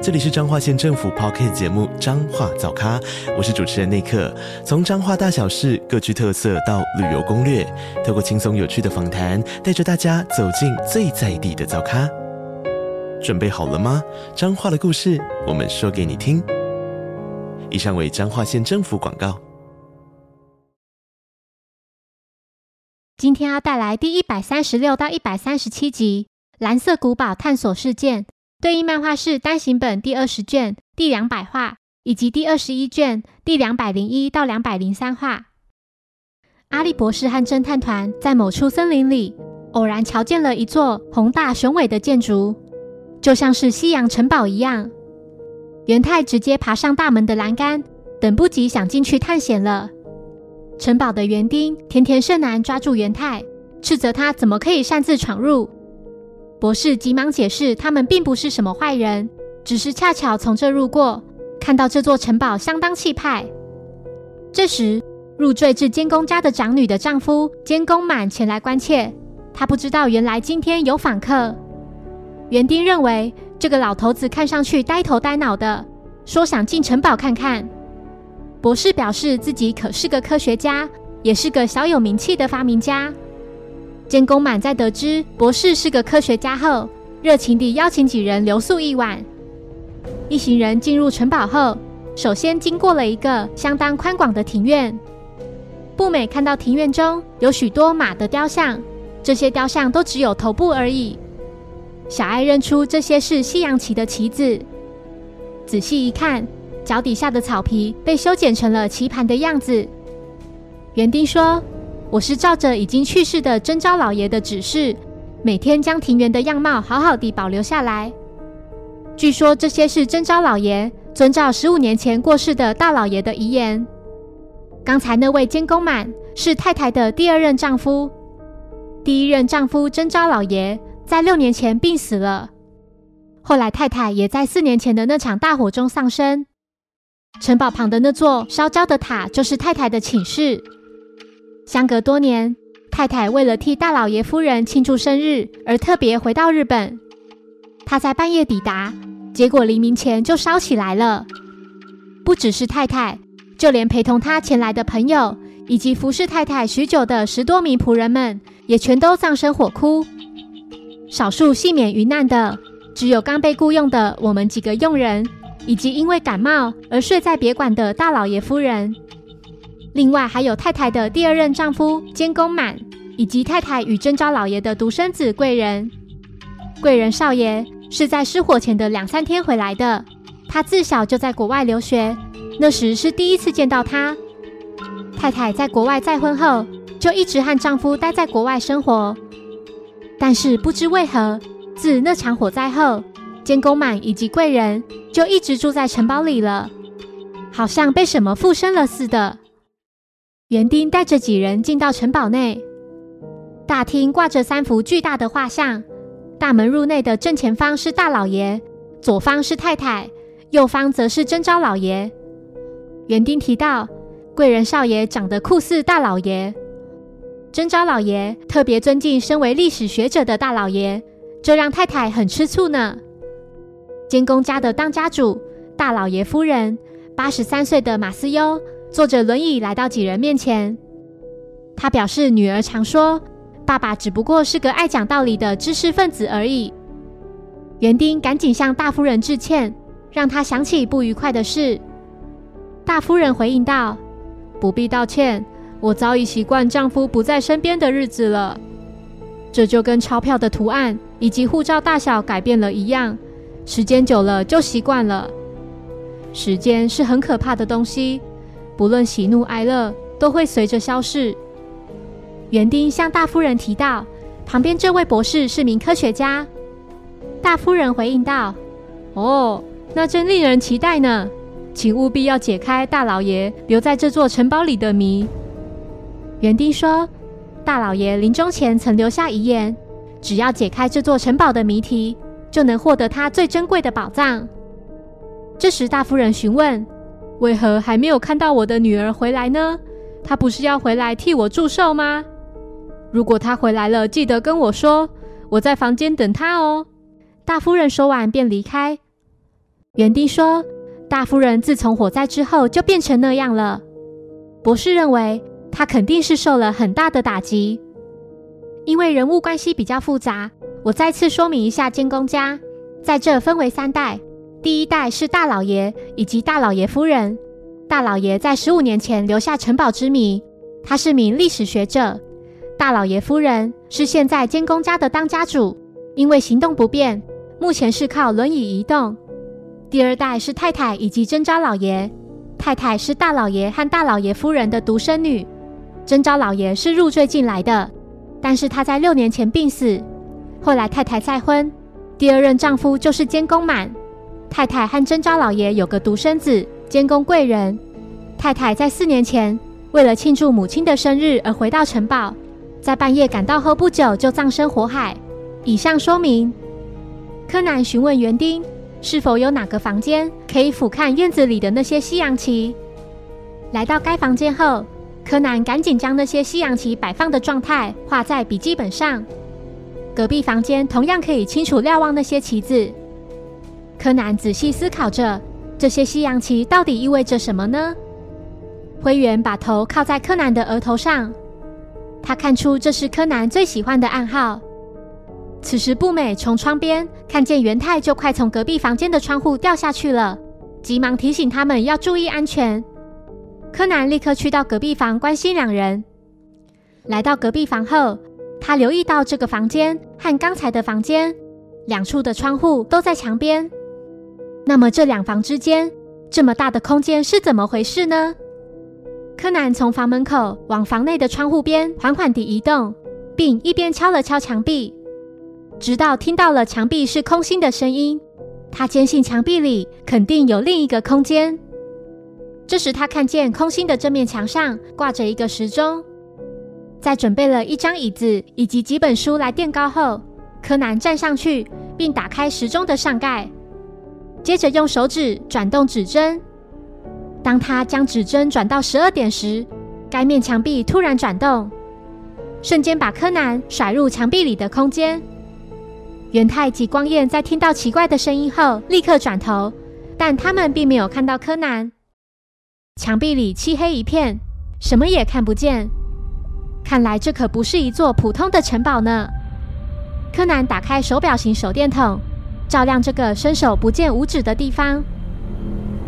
这里是彰化县政府 p o c k t 节目《彰化早咖》，我是主持人内克。从彰化大小事各具特色到旅游攻略，透过轻松有趣的访谈，带着大家走进最在地的早咖。准备好了吗？彰化的故事，我们说给你听。以上为彰化县政府广告。今天要带来第一百三十六到一百三十七集《蓝色古堡探索事件》。对应漫画是单行本第二十卷第两百话，以及第二十一卷第两百零一到两百零三话。阿笠博士和侦探团在某处森林里偶然瞧见了一座宏大雄伟的建筑，就像是西洋城堡一样。元太直接爬上大门的栏杆，等不及想进去探险了。城堡的园丁田田胜男抓住元太，斥责他怎么可以擅自闯入。博士急忙解释，他们并不是什么坏人，只是恰巧从这路过，看到这座城堡相当气派。这时，入赘至监工家的长女的丈夫监工满前来关切，他不知道原来今天有访客。园丁认为这个老头子看上去呆头呆脑的，说想进城堡看看。博士表示自己可是个科学家，也是个小有名气的发明家。监工满在得知博士是个科学家后，热情地邀请几人留宿一晚。一行人进入城堡后，首先经过了一个相当宽广的庭院。步美看到庭院中有许多马的雕像，这些雕像都只有头部而已。小爱认出这些是西洋旗的旗子。仔细一看，脚底下的草皮被修剪成了棋盘的样子。园丁说。我是照着已经去世的征昭老爷的指示，每天将庭园的样貌好好地保留下来。据说这些是征昭老爷遵照十五年前过世的大老爷的遗言。刚才那位监工满是太太的第二任丈夫，第一任丈夫征昭老爷在六年前病死了，后来太太也在四年前的那场大火中丧生。城堡旁的那座烧焦的塔就是太太的寝室。相隔多年，太太为了替大老爷夫人庆祝生日而特别回到日本。她在半夜抵达，结果黎明前就烧起来了。不只是太太，就连陪同她前来的朋友以及服侍太太许久的十多名仆人们，也全都葬身火窟。少数幸免于难的，只有刚被雇佣的我们几个佣人，以及因为感冒而睡在别馆的大老爷夫人。另外还有太太的第二任丈夫监工满，以及太太与征昭老爷的独生子贵人。贵人少爷是在失火前的两三天回来的，他自小就在国外留学，那时是第一次见到他。太太在国外再婚后，就一直和丈夫待在国外生活。但是不知为何，自那场火灾后，监工满以及贵人就一直住在城堡里了，好像被什么附身了似的。园丁带着几人进到城堡内，大厅挂着三幅巨大的画像。大门入内的正前方是大老爷，左方是太太，右方则是征召老爷。园丁提到，贵人少爷长得酷似大老爷，征召老爷特别尊敬身为历史学者的大老爷，这让太太很吃醋呢。监工家的当家主大老爷夫人，八十三岁的马斯优。坐着轮椅来到几人面前，他表示女儿常说，爸爸只不过是个爱讲道理的知识分子而已。园丁赶紧向大夫人致歉，让他想起不愉快的事。大夫人回应道：“不必道歉，我早已习惯丈夫不在身边的日子了。这就跟钞票的图案以及护照大小改变了一样，时间久了就习惯了。时间是很可怕的东西。”不论喜怒哀乐，都会随着消逝。园丁向大夫人提到，旁边这位博士是名科学家。大夫人回应道：“哦，那真令人期待呢，请务必要解开大老爷留在这座城堡里的谜。”园丁说：“大老爷临终前曾留下遗言，只要解开这座城堡的谜题，就能获得他最珍贵的宝藏。这时，大夫人询问：“为何还没有看到我的女儿回来呢？她不是要回来替我祝寿吗？如果她回来了，记得跟我说，我在房间等她哦。”大夫人说完便离开。园丁说：“大夫人自从火灾之后就变成那样了。”博士认为她肯定是受了很大的打击，因为人物关系比较复杂。我再次说明一下，监工家在这分为三代。第一代是大老爷以及大老爷夫人。大老爷在十五年前留下城堡之谜，他是名历史学者。大老爷夫人是现在监工家的当家主，因为行动不便，目前是靠轮椅移动。第二代是太太以及真昭老爷，太太是大老爷和大老爷夫人的独生女，真昭老爷是入赘进来的，但是他在六年前病死。后来太太再婚，第二任丈夫就是监工满。太太和征召老爷有个独生子，监工贵人。太太在四年前为了庆祝母亲的生日而回到城堡，在半夜赶到后不久就葬身火海。以上说明。柯南询问园丁是否有哪个房间可以俯瞰院子里的那些西洋旗。来到该房间后，柯南赶紧将那些西洋旗摆放的状态画在笔记本上。隔壁房间同样可以清楚瞭望那些旗子。柯南仔细思考着，这些西洋旗到底意味着什么呢？灰原把头靠在柯南的额头上，他看出这是柯南最喜欢的暗号。此时，步美从窗边看见元太就快从隔壁房间的窗户掉下去了，急忙提醒他们要注意安全。柯南立刻去到隔壁房关心两人。来到隔壁房后，他留意到这个房间和刚才的房间两处的窗户都在墙边。那么这两房之间这么大的空间是怎么回事呢？柯南从房门口往房内的窗户边缓缓地移动，并一边敲了敲墙壁，直到听到了墙壁是空心的声音。他坚信墙壁里肯定有另一个空间。这时他看见空心的这面墙上挂着一个时钟。在准备了一张椅子以及几本书来垫高后，柯南站上去并打开时钟的上盖。接着用手指转动指针，当他将指针转到十二点时，该面墙壁突然转动，瞬间把柯南甩入墙壁里的空间。元太及光彦在听到奇怪的声音后，立刻转头，但他们并没有看到柯南。墙壁里漆黑一片，什么也看不见。看来这可不是一座普通的城堡呢。柯南打开手表型手电筒。照亮这个伸手不见五指的地方，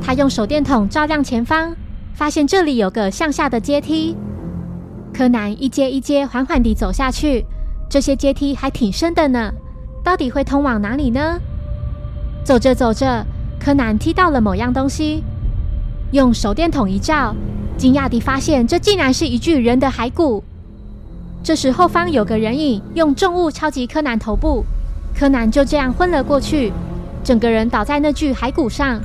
他用手电筒照亮前方，发现这里有个向下的阶梯。柯南一阶一阶缓缓地走下去，这些阶梯还挺深的呢。到底会通往哪里呢？走着走着，柯南踢到了某样东西，用手电筒一照，惊讶地发现这竟然是一具人的骸骨。这时后方有个人影用重物敲击柯南头部。柯南就这样昏了过去，整个人倒在那具骸骨上。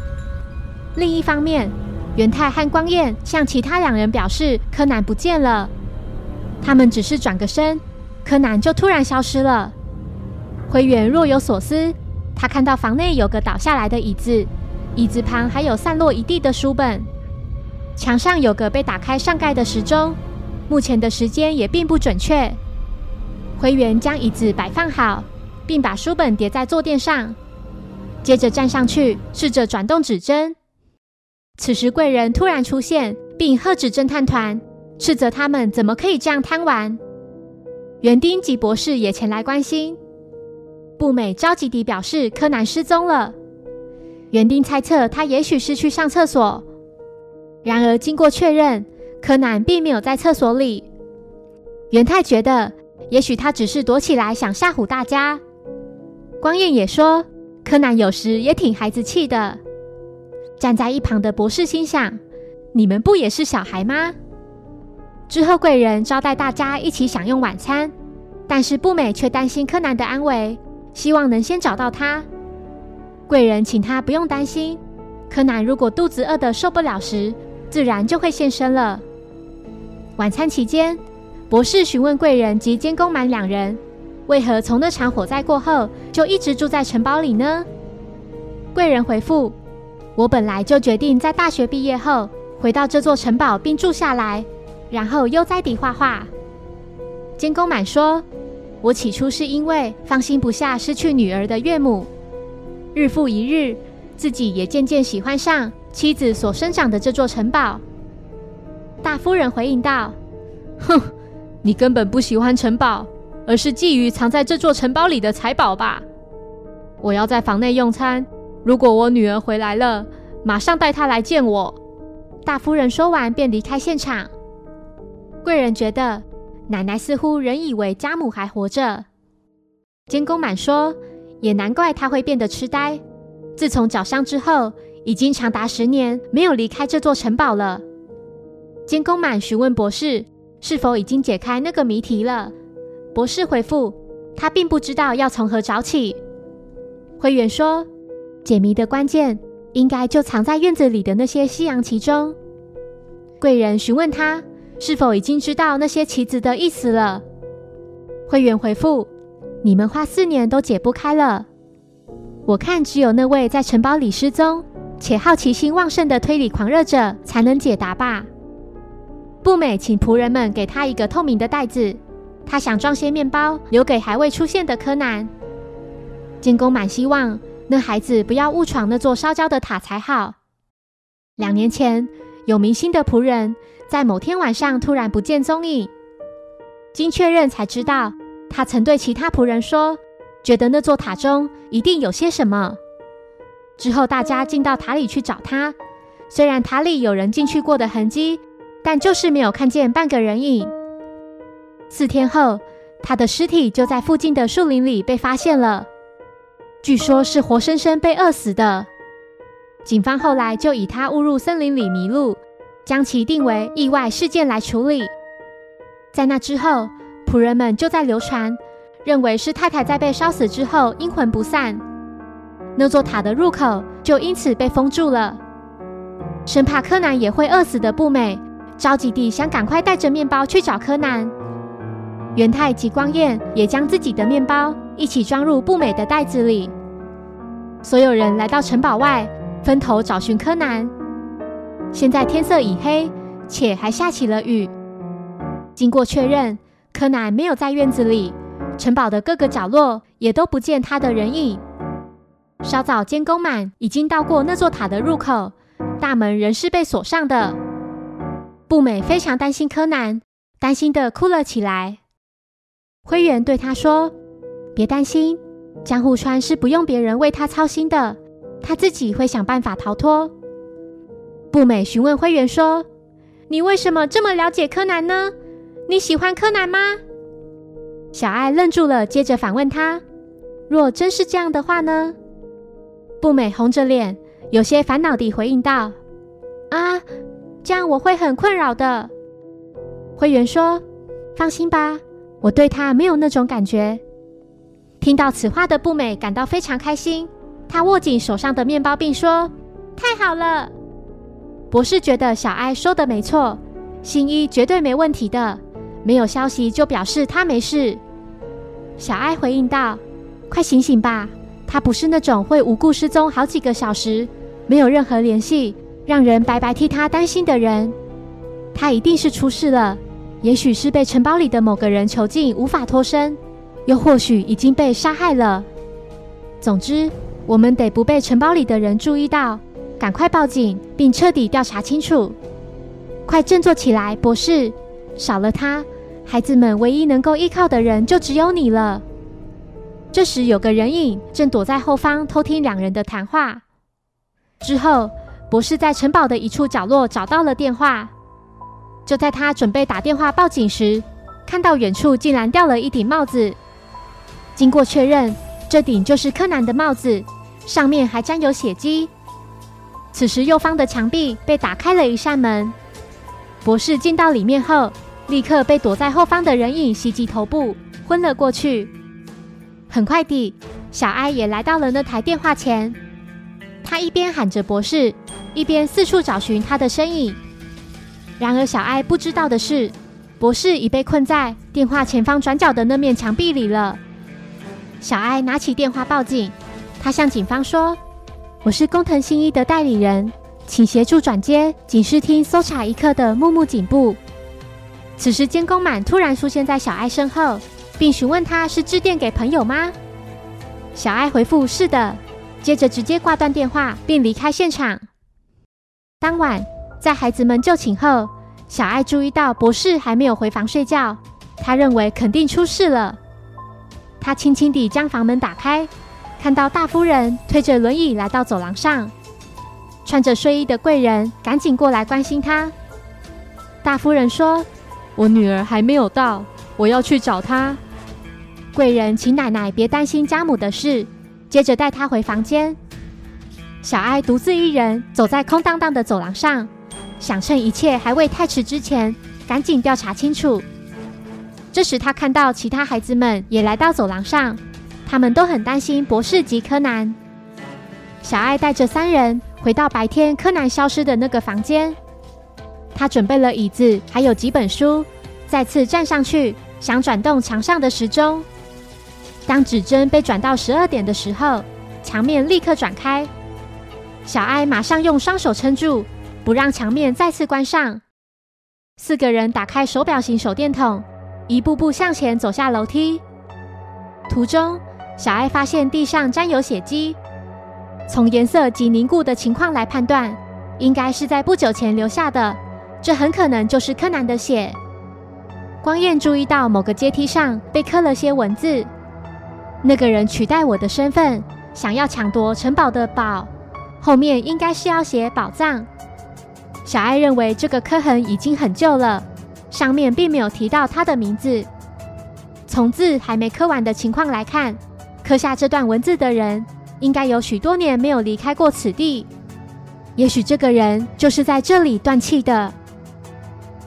另一方面，元太和光彦向其他两人表示柯南不见了。他们只是转个身，柯南就突然消失了。灰原若有所思，他看到房内有个倒下来的椅子，椅子旁还有散落一地的书本，墙上有个被打开上盖的时钟，目前的时间也并不准确。灰原将椅子摆放好。并把书本叠在坐垫上，接着站上去，试着转动指针。此时贵人突然出现，并喝止侦探团，斥责他们怎么可以这样贪玩。园丁及博士也前来关心。步美着急地表示柯南失踪了。园丁猜测他也许是去上厕所，然而经过确认，柯南并没有在厕所里。元太觉得，也许他只是躲起来想吓唬大家。光彦也说，柯南有时也挺孩子气的。站在一旁的博士心想：你们不也是小孩吗？之后贵人招待大家一起享用晚餐，但是步美却担心柯南的安危，希望能先找到他。贵人请他不用担心，柯南如果肚子饿得受不了时，自然就会现身了。晚餐期间，博士询问贵人及监工满两人，为何从那场火灾过后就一直住在城堡里呢？贵人回复：“我本来就决定在大学毕业后回到这座城堡并住下来，然后悠哉地画画。”监工满说：“我起初是因为放心不下失去女儿的岳母，日复一日，自己也渐渐喜欢上妻子所生长的这座城堡。”大夫人回应道：“哼。”你根本不喜欢城堡，而是觊觎藏在这座城堡里的财宝吧？我要在房内用餐，如果我女儿回来了，马上带她来见我。大夫人说完便离开现场。贵人觉得奶奶似乎仍以为家母还活着。监工满说，也难怪她会变得痴呆。自从脚伤之后，已经长达十年没有离开这座城堡了。监工满询问博士。是否已经解开那个谜题了？博士回复：他并不知道要从何找起。会员说：解谜的关键应该就藏在院子里的那些西洋棋中。贵人询问他是否已经知道那些棋子的意思了。会员回复：你们花四年都解不开了。我看只有那位在城堡里失踪且好奇心旺盛的推理狂热者才能解答吧。步美请仆人们给他一个透明的袋子，他想装些面包留给还未出现的柯南。监工满希望那孩子不要误闯那座烧焦的塔才好。两年前，有明星的仆人在某天晚上突然不见踪影，经确认才知道，他曾对其他仆人说，觉得那座塔中一定有些什么。之后大家进到塔里去找他，虽然塔里有人进去过的痕迹。但就是没有看见半个人影。四天后，他的尸体就在附近的树林里被发现了，据说是活生生被饿死的。警方后来就以他误入森林里迷路，将其定为意外事件来处理。在那之后，仆人们就在流传，认为是太太在被烧死之后阴魂不散，那座塔的入口就因此被封住了，生怕柯南也会饿死的不美。着急地想赶快带着面包去找柯南，元太及光彦也将自己的面包一起装入不美的袋子里。所有人来到城堡外，分头找寻柯南。现在天色已黑，且还下起了雨。经过确认，柯南没有在院子里，城堡的各个角落也都不见他的人影。稍早，监工满已经到过那座塔的入口，大门仍是被锁上的。步美非常担心柯南，担心的哭了起来。灰原对他说：“别担心，江户川是不用别人为他操心的，他自己会想办法逃脱。”步美询问灰原说：“你为什么这么了解柯南呢？你喜欢柯南吗？”小爱愣住了，接着反问他：“若真是这样的话呢？”步美红着脸，有些烦恼地回应道：“啊。”这样我会很困扰的。灰原说：“放心吧，我对他没有那种感觉。”听到此话的步美感到非常开心，他握紧手上的面包，并说：“太好了！”博士觉得小哀说的没错，新一绝对没问题的。没有消息就表示他没事。小哀回应道：“快醒醒吧，他不是那种会无故失踪好几个小时，没有任何联系。”让人白白替他担心的人，他一定是出事了。也许是被城堡里的某个人囚禁，无法脱身；又或许已经被杀害了。总之，我们得不被城堡里的人注意到，赶快报警，并彻底调查清楚。快振作起来，博士！少了他，孩子们唯一能够依靠的人就只有你了。这时，有个人影正躲在后方偷听两人的谈话。之后。博士在城堡的一处角落找到了电话，就在他准备打电话报警时，看到远处竟然掉了一顶帽子。经过确认，这顶就是柯南的帽子，上面还沾有血迹。此时，右方的墙壁被打开了一扇门。博士进到里面后，立刻被躲在后方的人影袭击头部，昏了过去。很快地，小哀也来到了那台电话前，他一边喊着博士。一边四处找寻他的身影。然而，小爱不知道的是，博士已被困在电话前方转角的那面墙壁里了。小艾拿起电话报警，他向警方说：“我是工藤新一的代理人，请协助转接警视厅搜查一刻的木木警部。”此时，监工满突然出现在小艾身后，并询问他是致电给朋友吗？小艾回复是的，接着直接挂断电话，并离开现场。当晚，在孩子们就寝后。小爱注意到博士还没有回房睡觉，他认为肯定出事了。他轻轻地将房门打开，看到大夫人推着轮椅来到走廊上，穿着睡衣的贵人赶紧过来关心他。大夫人说：“我女儿还没有到，我要去找她。”贵人请奶奶别担心家母的事，接着带她回房间。小爱独自一人走在空荡荡的走廊上。想趁一切还未太迟之前，赶紧调查清楚。这时，他看到其他孩子们也来到走廊上，他们都很担心博士及柯南。小爱带着三人回到白天柯南消失的那个房间，他准备了椅子，还有几本书，再次站上去，想转动墙上的时钟。当指针被转到十二点的时候，墙面立刻转开，小爱马上用双手撑住。不让墙面再次关上。四个人打开手表型手电筒，一步步向前走下楼梯。途中，小艾发现地上沾有血迹，从颜色及凝固的情况来判断，应该是在不久前留下的。这很可能就是柯南的血。光彦注意到某个阶梯上被刻了些文字，那个人取代我的身份，想要抢夺城堡的宝，后面应该是要写宝藏。小爱认为这个刻痕已经很旧了，上面并没有提到他的名字。从字还没刻完的情况来看，刻下这段文字的人应该有许多年没有离开过此地。也许这个人就是在这里断气的。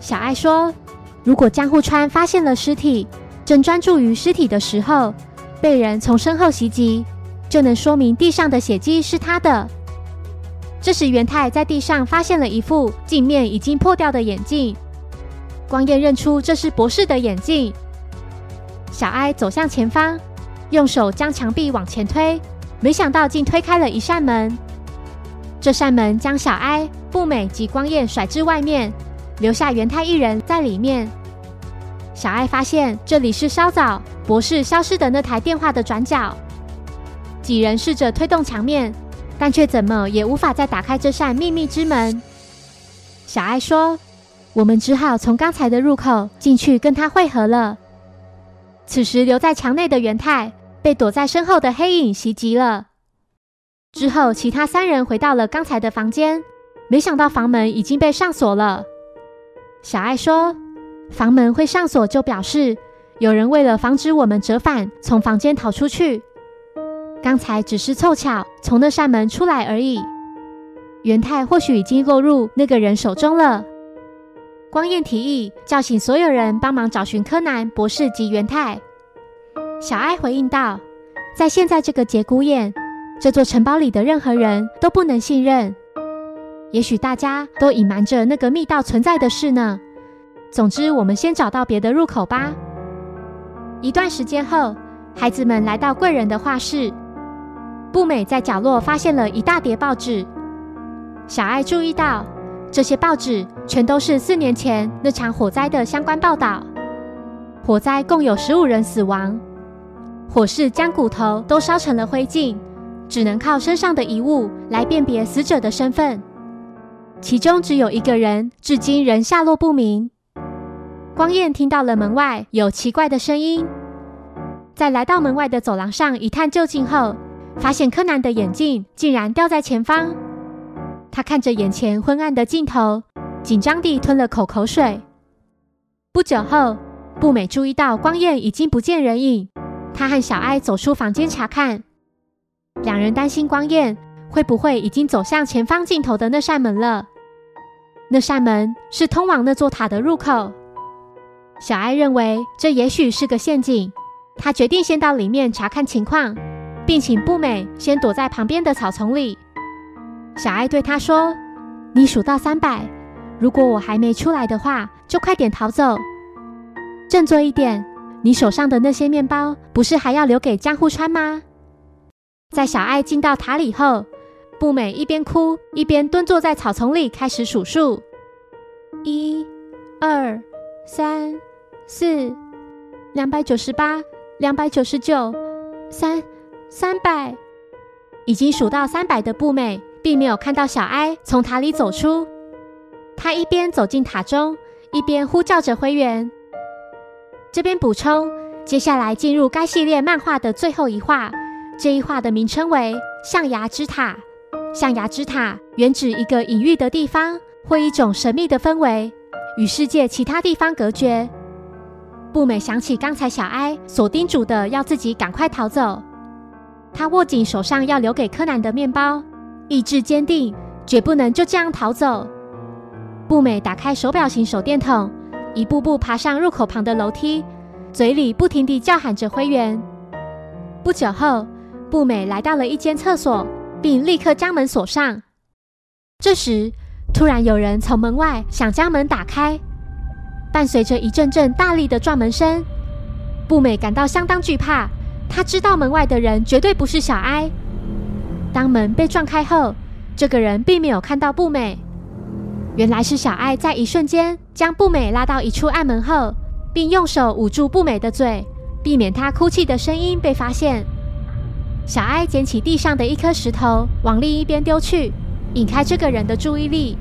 小爱说：“如果江户川发现了尸体，正专注于尸体的时候，被人从身后袭击，就能说明地上的血迹是他的。”这时，元太在地上发现了一副镜面已经破掉的眼镜。光彦认出这是博士的眼镜。小哀走向前方，用手将墙壁往前推，没想到竟推开了一扇门。这扇门将小哀、步美及光彦甩至外面，留下元太一人在里面。小哀发现这里是稍早博士消失的那台电话的转角。几人试着推动墙面。但却怎么也无法再打开这扇秘密之门。小爱说：“我们只好从刚才的入口进去跟他会合了。”此时留在墙内的元太被躲在身后的黑影袭击了。之后，其他三人回到了刚才的房间，没想到房门已经被上锁了。小爱说：“房门会上锁，就表示有人为了防止我们折返，从房间逃出去。”刚才只是凑巧从那扇门出来而已。元太或许已经落入那个人手中了。光彦提议叫醒所有人帮忙找寻柯南博士及元太。小爱回应道：“在现在这个节骨眼，这座城堡里的任何人都不能信任。也许大家都隐瞒着那个密道存在的事呢。总之，我们先找到别的入口吧。”一段时间后，孩子们来到贵人的画室。步美在角落发现了一大叠报纸，小爱注意到这些报纸全都是四年前那场火灾的相关报道。火灾共有十五人死亡，火势将骨头都烧成了灰烬，只能靠身上的遗物来辨别死者的身份。其中只有一个人至今仍下落不明。光彦听到了门外有奇怪的声音，在来到门外的走廊上一探究竟后。发现柯南的眼镜竟然掉在前方，他看着眼前昏暗的镜头，紧张地吞了口口水。不久后，步美注意到光彦已经不见人影，他和小哀走出房间查看，两人担心光彦会不会已经走向前方尽头的那扇门了。那扇门是通往那座塔的入口。小哀认为这也许是个陷阱，他决定先到里面查看情况。并请步美先躲在旁边的草丛里。小爱对他说：“你数到三百，如果我还没出来的话，就快点逃走。振作一点，你手上的那些面包不是还要留给江户川吗？”在小爱进到塔里后，步美一边哭一边蹲坐在草丛里开始数数：一、二、三、四，两百九十八，两百九十九，三三百。已经数到三百的步美，并没有看到小哀从塔里走出。他一边走进塔中，一边呼叫着灰原。这边补充，接下来进入该系列漫画的最后一话。这一画的名称为“象牙之塔”。象牙之塔原指一个隐喻的地方，或一种神秘的氛围，与世界其他地方隔绝。步美想起刚才小哀所叮嘱的，要自己赶快逃走。他握紧手上要留给柯南的面包，意志坚定，绝不能就这样逃走。步美打开手表型手电筒，一步步爬上入口旁的楼梯，嘴里不停地叫喊着灰原。不久后，步美来到了一间厕所，并立刻将门锁上。这时，突然有人从门外想将门打开，伴随着一阵阵大力的撞门声，步美感到相当惧怕。他知道门外的人绝对不是小哀。当门被撞开后，这个人并没有看到步美。原来是小哀在一瞬间将步美拉到一处暗门后，并用手捂住步美的嘴，避免她哭泣的声音被发现。小哀捡起地上的一颗石头，往另一边丢去，引开这个人的注意力。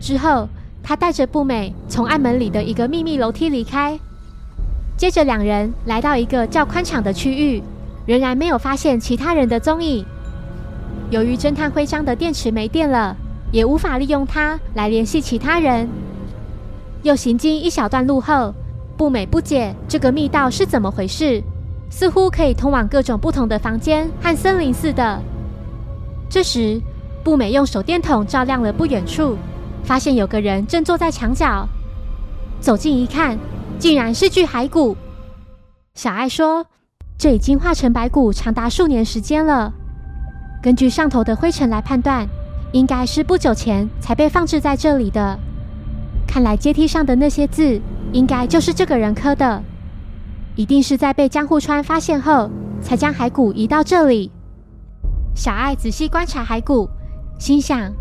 之后，他带着步美从暗门里的一个秘密楼梯离开。接着，两人来到一个较宽敞的区域，仍然没有发现其他人的踪影。由于侦探徽章的电池没电了，也无法利用它来联系其他人。又行经一小段路后，步美不解这个密道是怎么回事，似乎可以通往各种不同的房间和森林似的。这时，步美用手电筒照亮了不远处，发现有个人正坐在墙角。走近一看。竟然是具骸骨。小爱说：“这已经化成白骨长达数年时间了。根据上头的灰尘来判断，应该是不久前才被放置在这里的。看来阶梯上的那些字，应该就是这个人刻的。一定是在被江户川发现后，才将骸骨移到这里。”小爱仔细观察骸骨，心想：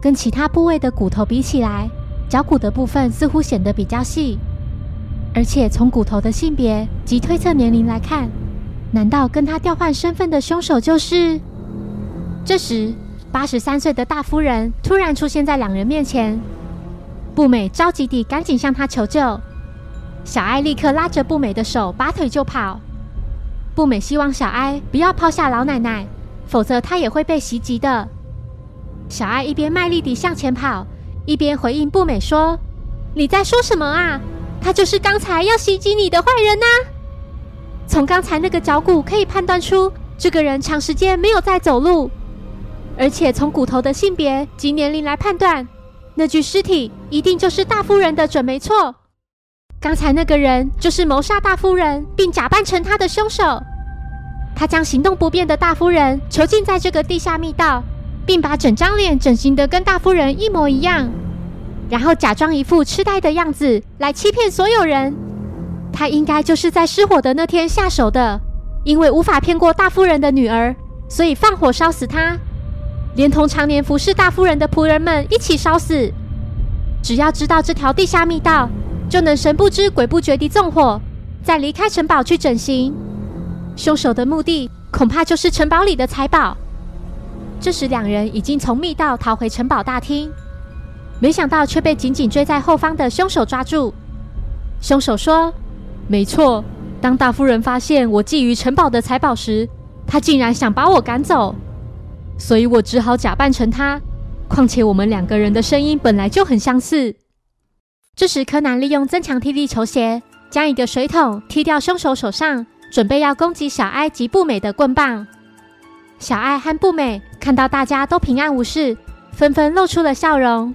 跟其他部位的骨头比起来，脚骨的部分似乎显得比较细。而且从骨头的性别及推测年龄来看，难道跟他调换身份的凶手就是？这时，八十三岁的大夫人突然出现在两人面前。步美着急地赶紧向他求救，小艾立刻拉着步美的手，拔腿就跑。步美希望小艾不要抛下老奶奶，否则她也会被袭击的。小艾一边卖力地向前跑，一边回应步美说：“你在说什么啊？”他就是刚才要袭击你的坏人呐！从刚才那个脚骨可以判断出，这个人长时间没有在走路，而且从骨头的性别及年龄来判断，那具尸体一定就是大夫人的，准没错。刚才那个人就是谋杀大夫人并假扮成他的凶手，他将行动不便的大夫人囚禁在这个地下密道，并把整张脸整形的跟大夫人一模一样。然后假装一副痴呆的样子来欺骗所有人，他应该就是在失火的那天下手的。因为无法骗过大夫人的女儿，所以放火烧死他，连同常年服侍大夫人的仆人们一起烧死。只要知道这条地下密道，就能神不知鬼不觉地纵火，再离开城堡去整形。凶手的目的恐怕就是城堡里的财宝。这时，两人已经从密道逃回城堡大厅。没想到却被紧紧追在后方的凶手抓住。凶手说：“没错，当大夫人发现我觊觎城堡的财宝时，她竟然想把我赶走，所以我只好假扮成她。况且我们两个人的声音本来就很相似。”这时，柯南利用增强踢力球鞋将一个水桶踢掉凶手手上准备要攻击小哀及布美的棍棒。小爱和布美看到大家都平安无事，纷纷露出了笑容。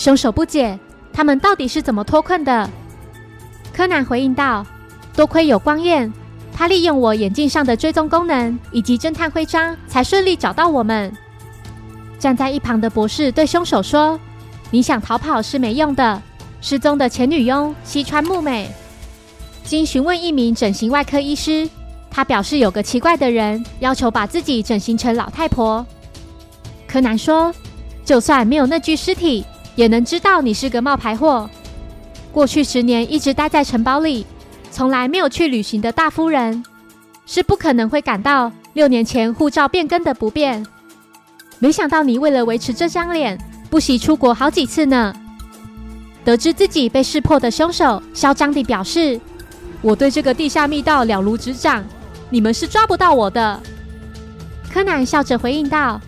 凶手不解，他们到底是怎么脱困的？柯南回应道：“多亏有光彦，他利用我眼镜上的追踪功能以及侦探徽章，才顺利找到我们。”站在一旁的博士对凶手说：“你想逃跑是没用的，失踪的前女佣西川木美。经询问一名整形外科医师，他表示有个奇怪的人要求把自己整形成老太婆。柯南说：“就算没有那具尸体，也能知道你是个冒牌货。过去十年一直待在城堡里，从来没有去旅行的大夫人，是不可能会感到六年前护照变更的不便。没想到你为了维持这张脸，不惜出国好几次呢。”得知自己被识破的凶手，嚣张地表示：“我对这个地下密道了如指掌，你们是抓不到我的。”柯南笑着回应道：“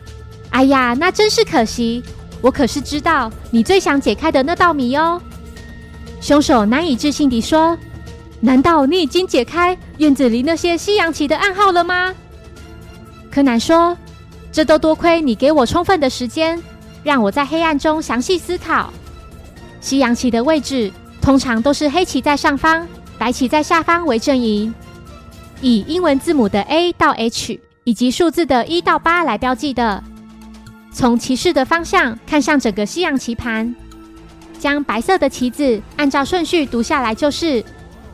哎呀，那真是可惜，我可是知道你最想解开的那道谜哦。”凶手难以置信地说：“难道你已经解开院子里那些西洋棋的暗号了吗？”柯南说：“这都多亏你给我充分的时间，让我在黑暗中详细思考。”西洋棋的位置通常都是黑棋在上方，白棋在下方为阵营，以英文字母的 A 到 H 以及数字的一到八来标记的。从骑士的方向看向整个西洋棋盘，将白色的棋子按照顺序读下来就是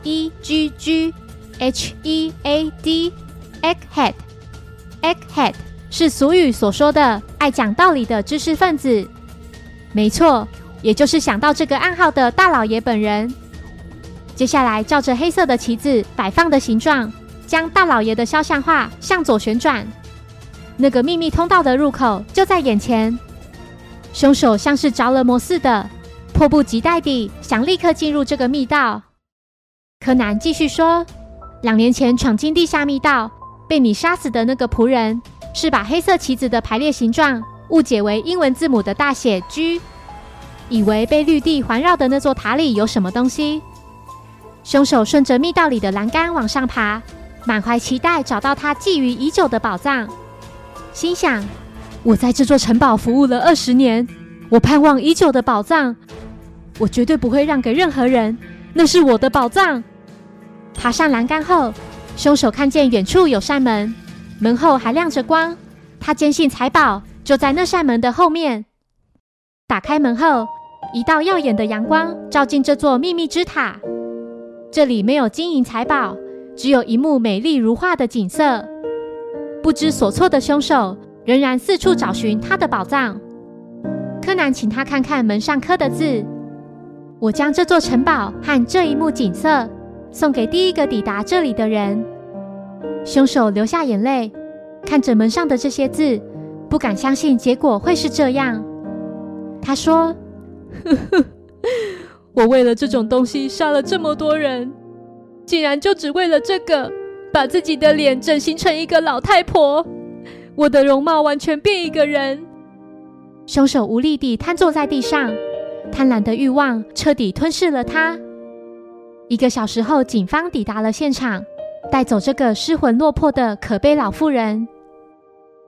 E G G H E A D Egghead。Egghead 是俗语所说的爱讲道理的知识分子。没错。也就是想到这个暗号的大老爷本人。接下来，照着黑色的棋子摆放的形状，将大老爷的肖像画向左旋转。那个秘密通道的入口就在眼前。凶手像是着了魔似的，迫不及待地想立刻进入这个密道。柯南继续说：“两年前闯进地下密道，被你杀死的那个仆人，是把黑色棋子的排列形状误解为英文字母的大写 G。”以为被绿地环绕的那座塔里有什么东西，凶手顺着密道里的栏杆往上爬，满怀期待找到他觊觎已久的宝藏。心想：我在这座城堡服务了二十年，我盼望已久的宝藏，我绝对不会让给任何人。那是我的宝藏。爬上栏杆后，凶手看见远处有扇门，门后还亮着光。他坚信财宝就在那扇门的后面。打开门后。一道耀眼的阳光照进这座秘密之塔，这里没有金银财宝，只有一幕美丽如画的景色。不知所措的凶手仍然四处找寻他的宝藏。柯南请他看看门上刻的字：“我将这座城堡和这一幕景色送给第一个抵达这里的人。”凶手流下眼泪，看着门上的这些字，不敢相信结果会是这样。他说。呵呵，我为了这种东西杀了这么多人，竟然就只为了这个，把自己的脸整形成一个老太婆，我的容貌完全变一个人。凶手无力地瘫坐在地上，贪婪的欲望彻底吞噬了他。一个小时后，警方抵达了现场，带走这个失魂落魄的可悲老妇人。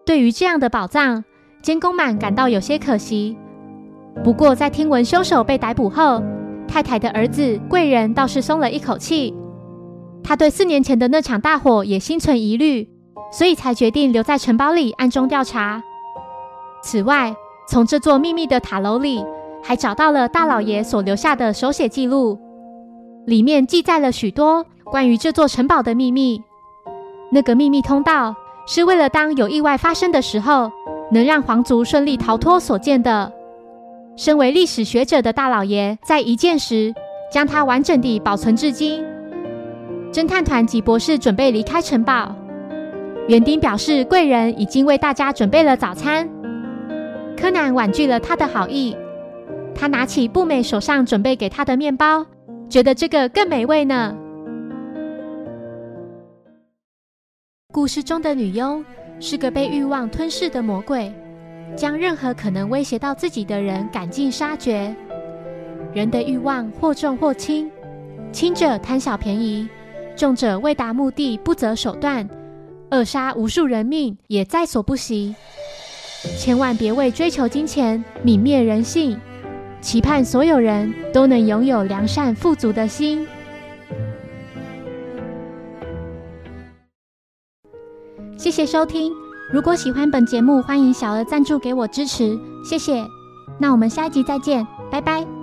对于这样的宝藏，监工们感到有些可惜。不过，在听闻凶手被逮捕后，太太的儿子贵人倒是松了一口气。他对四年前的那场大火也心存疑虑，所以才决定留在城堡里暗中调查。此外，从这座秘密的塔楼里，还找到了大老爷所留下的手写记录，里面记载了许多关于这座城堡的秘密。那个秘密通道是为了当有意外发生的时候，能让皇族顺利逃脱所建的。身为历史学者的大老爷在一见时，将它完整地保存至今。侦探团及博士准备离开城堡。园丁表示，贵人已经为大家准备了早餐。柯南婉拒了他的好意。他拿起布美手上准备给他的面包，觉得这个更美味呢。故事中的女佣是个被欲望吞噬的魔鬼。将任何可能威胁到自己的人赶尽杀绝。人的欲望或重或轻，轻者贪小便宜，重者为达目的不择手段，扼杀无数人命也在所不惜。千万别为追求金钱泯灭人性，期盼所有人都能拥有良善富足的心。谢谢收听。如果喜欢本节目，欢迎小额赞助给我支持，谢谢。那我们下一集再见，拜拜。